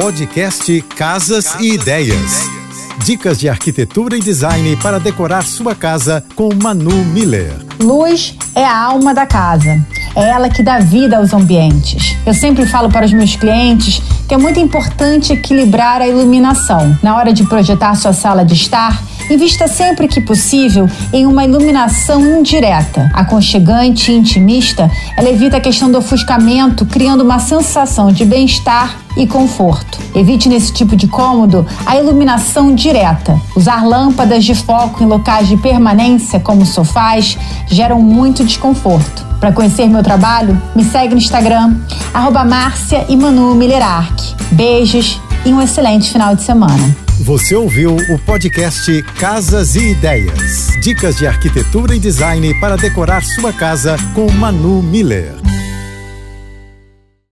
Podcast Casas e Ideias. Dicas de arquitetura e design para decorar sua casa com Manu Miller. Luz é a alma da casa. É ela que dá vida aos ambientes. Eu sempre falo para os meus clientes que é muito importante equilibrar a iluminação. Na hora de projetar sua sala de estar, Invista sempre que possível em uma iluminação indireta, aconchegante e intimista. Ela evita a questão do ofuscamento, criando uma sensação de bem-estar e conforto. Evite nesse tipo de cômodo a iluminação direta. Usar lâmpadas de foco em locais de permanência, como sofás, geram muito desconforto. Para conhecer meu trabalho, me segue no Instagram, arroba Beijos e um excelente final de semana. Você ouviu o podcast Casas e Ideias. Dicas de arquitetura e design para decorar sua casa com Manu Miller.